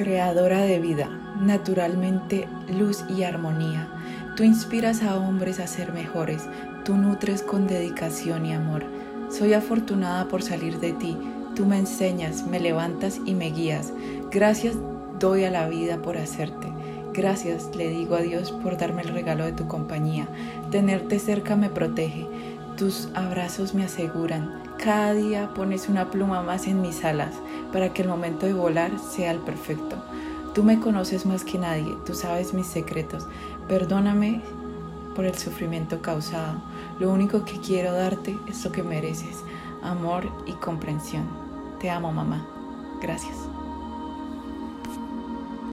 creadora de vida, naturalmente luz y armonía. Tú inspiras a hombres a ser mejores, tú nutres con dedicación y amor. Soy afortunada por salir de ti, tú me enseñas, me levantas y me guías. Gracias doy a la vida por hacerte. Gracias le digo a Dios por darme el regalo de tu compañía. Tenerte cerca me protege. Tus abrazos me aseguran. Cada día pones una pluma más en mis alas para que el momento de volar sea el perfecto. Tú me conoces más que nadie, tú sabes mis secretos. Perdóname por el sufrimiento causado. Lo único que quiero darte es lo que mereces, amor y comprensión. Te amo, mamá. Gracias.